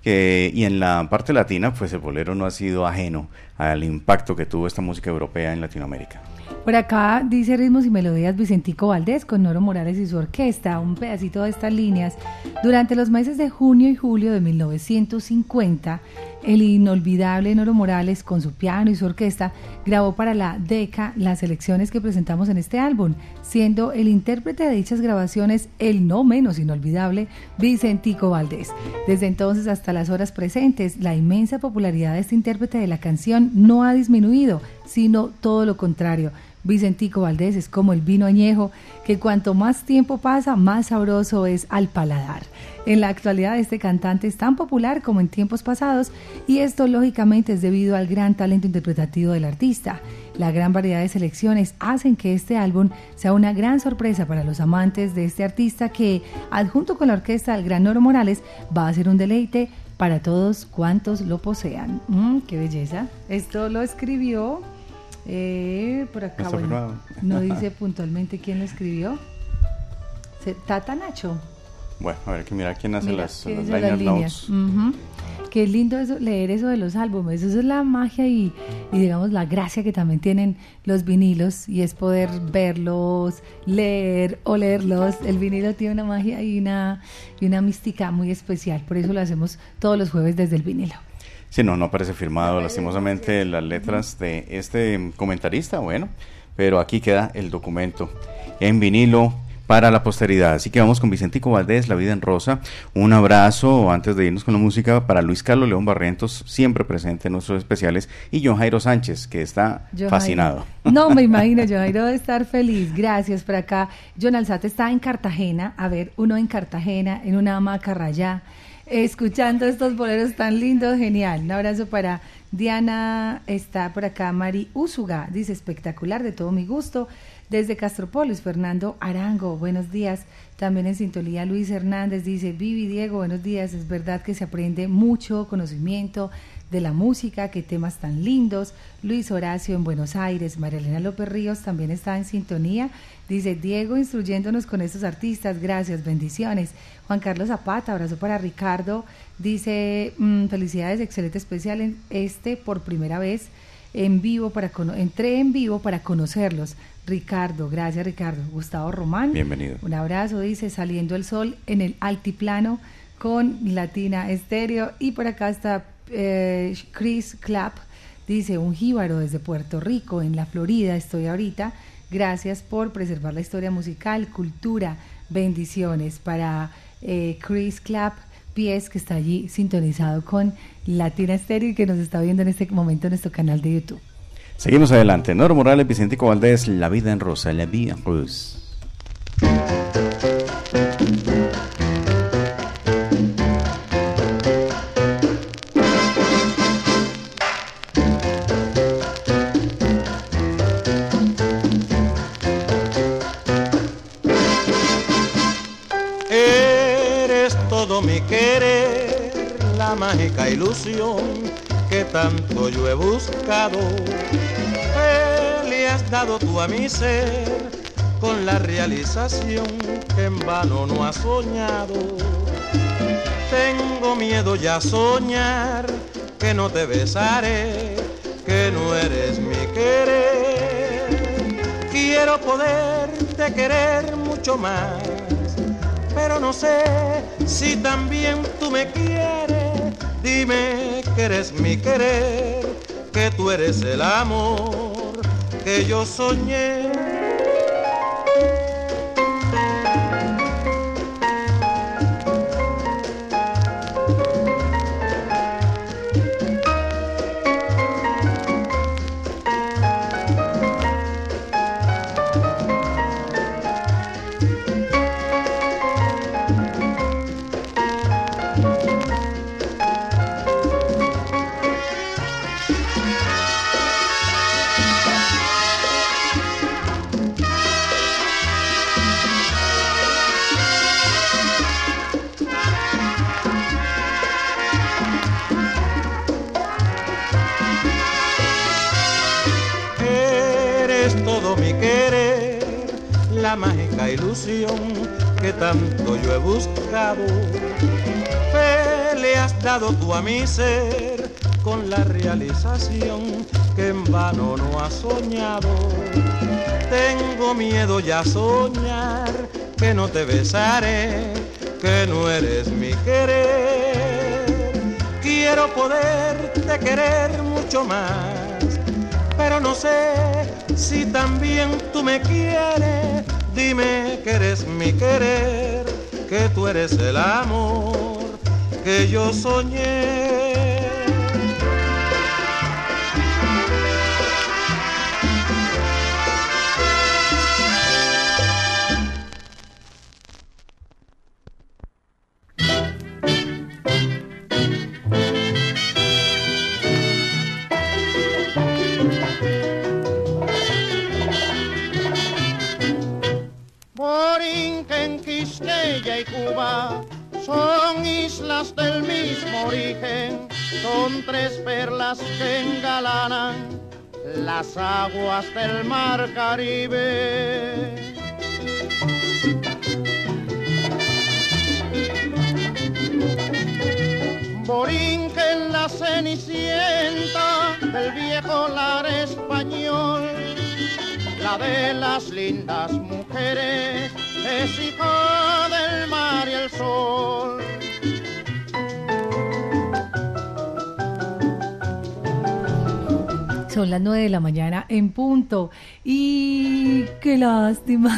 y en la parte latina, pues el bolero no ha sido ajeno al impacto que tuvo esta música europea en Latinoamérica. Por acá dice Ritmos y Melodías Vicentico Valdés con Noro Morales y su orquesta, un pedacito de estas líneas. Durante los meses de junio y julio de 1950, el inolvidable Noro Morales con su piano y su orquesta grabó para la DECA las selecciones que presentamos en este álbum, siendo el intérprete de dichas grabaciones el no menos inolvidable Vicentico Valdés. Desde entonces hasta las horas presentes, la inmensa popularidad de este intérprete de la canción no ha disminuido, sino todo lo contrario. Vicentico Valdés es como el vino añejo, que cuanto más tiempo pasa, más sabroso es al paladar. En la actualidad este cantante es tan popular como en tiempos pasados y esto lógicamente es debido al gran talento interpretativo del artista. La gran variedad de selecciones hacen que este álbum sea una gran sorpresa para los amantes de este artista que, adjunto con la orquesta del Gran Noro Morales, va a ser un deleite para todos cuantos lo posean. Mm, ¡Qué belleza! Esto lo escribió eh, por acá. Bueno, no dice puntualmente quién lo escribió. Tata Nacho. Bueno, a ver, que mira quién hace Mira, las, las liner líneas. notes. Qué lindo eso, leer eso de los álbumes. Eso es la magia y, y, digamos la gracia que también tienen los vinilos y es poder verlos, leer, olerlos. El vinilo tiene una magia y una, y una mística muy especial. Por eso lo hacemos todos los jueves desde el vinilo. Sí, no, no aparece firmado lastimosamente las letras de este comentarista, bueno, pero aquí queda el documento en vinilo para la posteridad. Así que vamos con Vicentico Valdés, La Vida en Rosa. Un abrazo antes de irnos con la música para Luis Carlos León Barrientos, siempre presente en nuestros especiales, y John Jairo Sánchez, que está fascinado. Jairo. No me imagino, yo Jairo debe estar feliz. Gracias por acá. John Alzate está en Cartagena, a ver, uno en Cartagena, en una hamaca rayá, escuchando estos boleros tan lindos, genial. Un abrazo para Diana, está por acá Mari Úsuga, dice espectacular, de todo mi gusto. Desde Castropolis, Fernando Arango, buenos días. También en sintonía Luis Hernández dice, Vivi Diego, buenos días. Es verdad que se aprende mucho conocimiento de la música, qué temas tan lindos. Luis Horacio en Buenos Aires, María Elena López Ríos también está en sintonía. Dice, Diego instruyéndonos con estos artistas, gracias, bendiciones. Juan Carlos Zapata, abrazo para Ricardo. Dice, mm, felicidades, excelente especial en este por primera vez en vivo para entré en vivo para conocerlos. Ricardo, gracias Ricardo. Gustavo Román. Bienvenido. Un abrazo, dice, saliendo el sol en el altiplano con Latina Estéreo. Y por acá está eh, Chris Clapp, dice, un jíbaro desde Puerto Rico, en la Florida, estoy ahorita. Gracias por preservar la historia musical, cultura, bendiciones para eh, Chris Clapp. Pies, que está allí sintonizado con Latina Estéreo y que nos está viendo en este momento en nuestro canal de YouTube. Seguimos adelante. Noro Morales, Vicentico Valdés, La Vida en Rosa, La Vida en. Mágica ilusión que tanto yo he buscado. Le has dado tú a mi ser con la realización que en vano no has soñado. Tengo miedo ya a soñar que no te besaré, que no eres mi querer. Quiero poderte querer mucho más pero no sé si también tú me quieres. Dime que eres mi querer, que tú eres el amor que yo soñé. Querer, la mágica ilusión que tanto yo he buscado. Fe le has dado tú a mi ser con la realización que en vano no has soñado. Tengo miedo ya a soñar que no te besaré, que no eres mi querer. Quiero poderte querer mucho más pero no sé si también tú me quieres. Dime que eres mi querer, que tú eres el amor que yo soñé. aguas del mar Caribe. Borinque en la cenicienta del viejo lar español, la de las lindas mujeres es Son las 9 de la mañana en punto. Y qué lástima.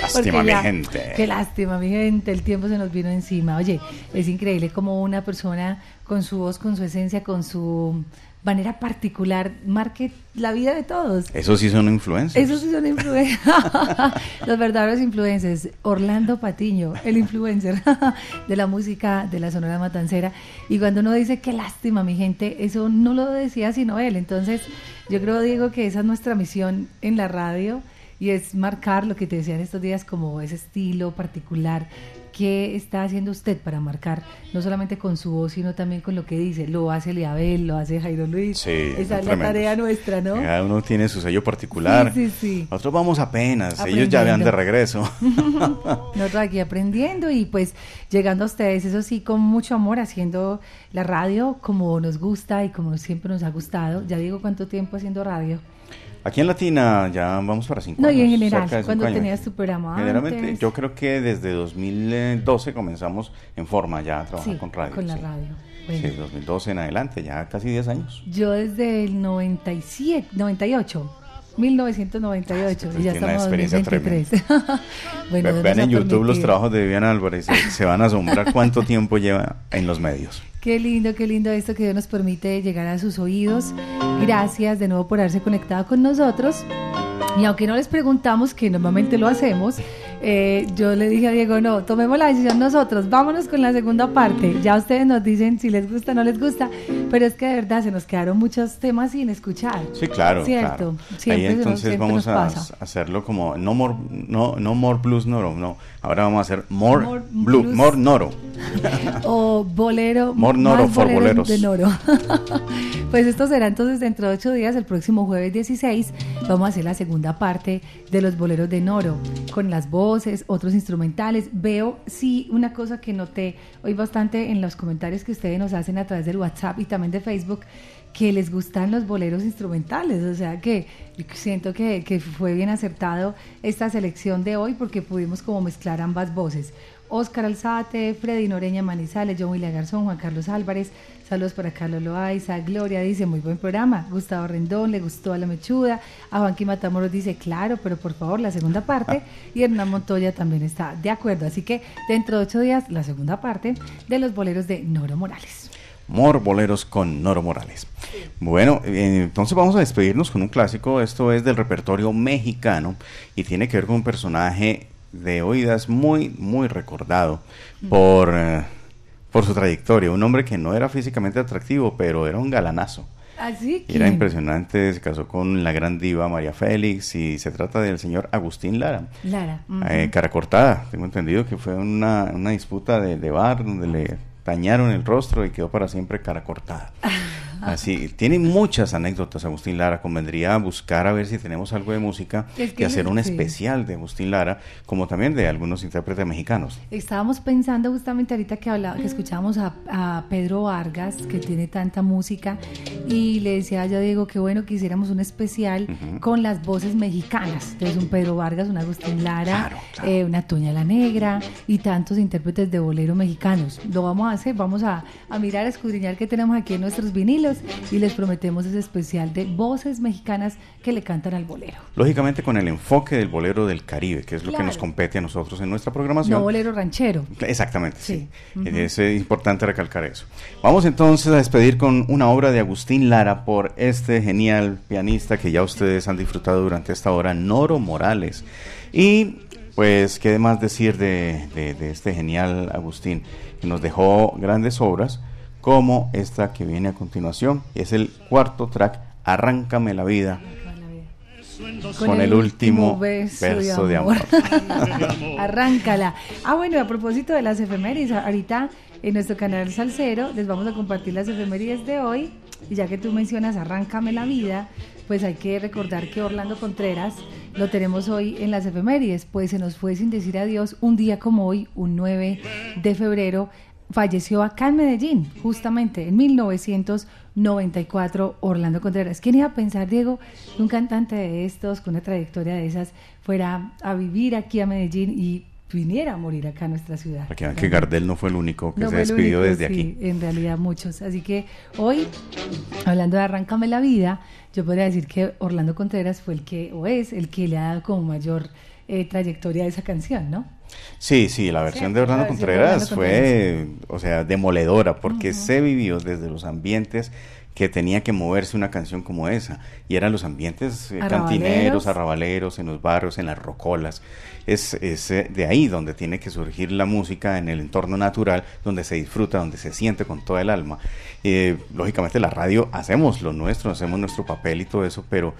Lástima, mi gente. Qué lástima, mi gente. El tiempo se nos vino encima. Oye, es increíble como una persona con su voz, con su esencia, con su manera particular, marque la vida de todos. Eso sí son influencers. Esos sí son influencers. Los verdaderos influencers. Orlando Patiño, el influencer de la música de la Sonora Matancera. Y cuando uno dice qué lástima, mi gente, eso no lo decía sino él. Entonces, yo creo, Diego, que esa es nuestra misión en la radio y es marcar lo que te decía en estos días como ese estilo particular. ¿Qué está haciendo usted para marcar, no solamente con su voz, sino también con lo que dice? Lo hace Liabel, lo hace Jairo Luis. Sí, Esa es la tarea nuestra, ¿no? Cada uno tiene su sello particular. Sí, sí. Nosotros vamos apenas, ellos ya vean Aprendiendo. de regreso. Nosotros aquí aprendiendo y pues llegando a ustedes, eso sí, con mucho amor, haciendo la radio como nos gusta y como siempre nos ha gustado. Ya digo cuánto tiempo haciendo radio. Aquí en Latina ya vamos para cinco No, años. y en general, cuando tenías tu programa Generalmente, antes. yo creo que desde 2012 comenzamos en forma ya a trabajar Sí, con radio. con la sí. radio. Sí, Bueno. 2012 en adelante, ya casi 10 años. Yo desde el 97, 98. 1998 y ya una estamos en experiencia 2023. bueno, Vean en YouTube los trabajos de Viviana Álvarez, se, se van a asombrar cuánto tiempo lleva en los medios. Qué lindo, qué lindo esto que Dios nos permite llegar a sus oídos. Gracias de nuevo por haberse conectado con nosotros. Y aunque no les preguntamos, que normalmente lo hacemos, eh, yo le dije a Diego, no, tomemos la decisión nosotros, vámonos con la segunda parte. Ya ustedes nos dicen si les gusta o no les gusta, pero es que de verdad se nos quedaron muchos temas sin escuchar. Sí, claro, Cierto, claro. siempre Ahí entonces siempre vamos a hacerlo como no more, no, no more blues noro, no. Ahora vamos a hacer more, More blue, blues. more noro. o bolero More Noro for boleros boleros. de Noro. pues esto será entonces dentro de ocho días, el próximo jueves 16, vamos a hacer la segunda parte de los boleros de Noro, con las voces, otros instrumentales. Veo, sí, una cosa que noté hoy bastante en los comentarios que ustedes nos hacen a través del WhatsApp y también de Facebook, que les gustan los boleros instrumentales, o sea que siento que, fue bien acertado esta selección de hoy porque pudimos como mezclar ambas voces. Oscar Alzate, Freddy Noreña Manizales, John William Garzón, Juan Carlos Álvarez, saludos para Carlos Loaiza, Gloria dice, muy buen programa, Gustavo Rendón, le gustó a la mechuda, a Juanqui Matamoros dice, claro, pero por favor, la segunda parte, y Hernán Montoya también está de acuerdo, así que dentro de ocho días, la segunda parte de los boleros de Noro Morales. More boleros con Noro Morales. Bueno, eh, entonces vamos a despedirnos con un clásico. Esto es del repertorio mexicano y tiene que ver con un personaje de oídas muy, muy recordado por, eh, por su trayectoria. Un hombre que no era físicamente atractivo, pero era un galanazo. Así Era que... impresionante, se casó con la gran diva María Félix y se trata del señor Agustín Lara. Lara. Eh, cara cortada, tengo entendido que fue una, una disputa de, de bar donde le dañaron el rostro y quedó para siempre cara cortada. Así, tiene muchas anécdotas Agustín Lara, convendría buscar a ver si tenemos algo de música Es que y hacer un sí. especial de Agustín Lara, como también de algunos intérpretes mexicanos. Estábamos pensando justamente ahorita que hablaba, que escuchábamos a, a Pedro Vargas, que tiene tanta música, y le decía yo, Diego, qué bueno que hiciéramos un especial con las voces mexicanas. Entonces, un Pedro Vargas, un Agustín Lara, Claro, claro. eh, una Toña la Negra y tantos intérpretes de bolero mexicanos. Lo vamos a hacer, vamos a, a mirar, a escudriñar que tenemos aquí en nuestros vinilos y les prometemos ese especial de voces mexicanas que le cantan al bolero. Lógicamente con el enfoque del bolero del Caribe, que es lo que nos compete a nosotros en nuestra programación. No bolero ranchero. Exactamente, sí. Es eh, importante recalcar eso. Vamos entonces a despedir con una obra de Agustín Lara por este genial pianista que ya ustedes han disfrutado durante esta hora, Noro Morales. Y pues, ¿qué más decir de, de- de este genial Agustín? Que nos dejó grandes obras como esta que viene a continuación. Es el cuarto track, Arráncame la vida, con, el, último verso, de amor. Arráncala. Ah, bueno, y a propósito de las efemérides, ahorita en nuestro canal Salcero les vamos a compartir las efemérides de hoy. Y ya que tú mencionas Arráncame la vida, pues hay que recordar que Orlando Contreras lo tenemos hoy en las efemérides. Pues se nos fue sin decir adiós un día como hoy, un 9 de febrero. Falleció acá en Medellín, justamente en 1994, Orlando Contreras. ¿Quién iba a pensar, Diego, que un cantante de estos, con una trayectoria de esas, fuera a vivir aquí a Medellín y viniera a morir acá en nuestra ciudad? Que Gardel no fue el único que No se despidió único, desde sí, aquí. En realidad muchos. Así que hoy, hablando de Arráncame la vida, yo podría decir que Orlando Contreras fue el que, o es, el que le ha dado como mayor eh, trayectoria a esa canción, ¿no? Sí, sí, la versión Sí, de Orlando Contreras fue, o sea, demoledora, porque se vivió desde los ambientes que tenía que moverse una canción como esa. Y eran los ambientes eh, Arrabaleros. cantineros, arrabaleros, en los barrios, en las rocolas. Es, es eh, de ahí donde tiene que surgir la música, en el entorno natural, donde se disfruta, donde se siente con toda el alma. Eh, lógicamente la radio hacemos lo nuestro, hacemos nuestro papel y todo eso, pero...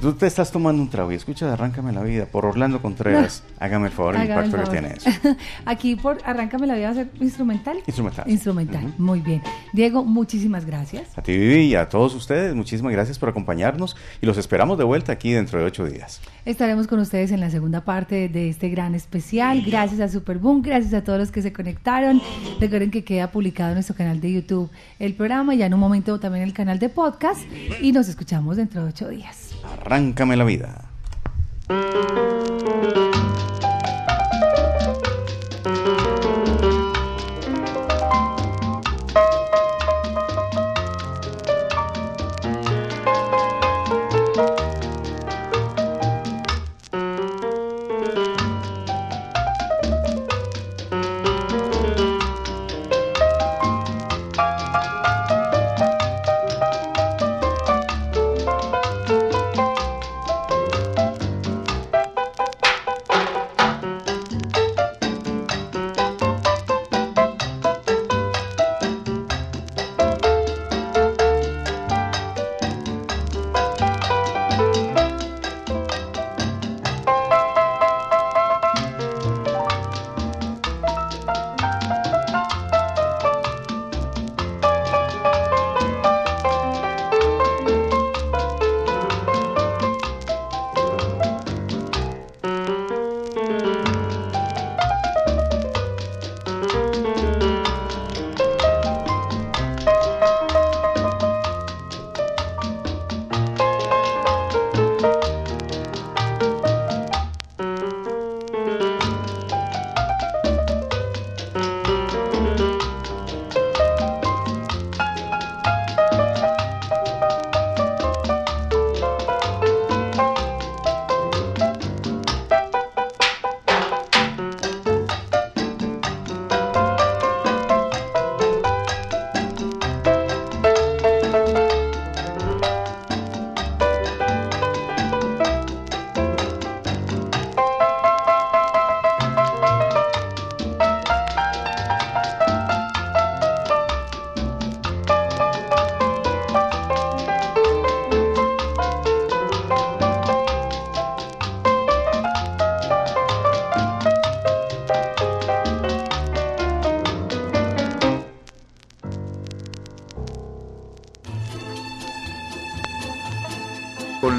Tú te estás tomando un trago y escuchas Arráncame la vida por Orlando Contreras. Hágame el favor, Hágame el impacto que favor. tiene eso. Aquí por Arráncame la vida va a ser instrumental. Instrumental. Instrumental, muy bien. Diego, muchísimas gracias. A ti, Vivi, y a todos ustedes, muchísimas gracias por acompañarnos y los esperamos de vuelta aquí dentro de ocho días. Estaremos con ustedes en la segunda parte de este gran especial. Gracias a Superboom, gracias a todos los que se conectaron. Recuerden que queda publicado en nuestro canal de YouTube el programa, ya en un momento también el canal de podcast y nos escuchamos dentro de ocho días. Arráncame la vida.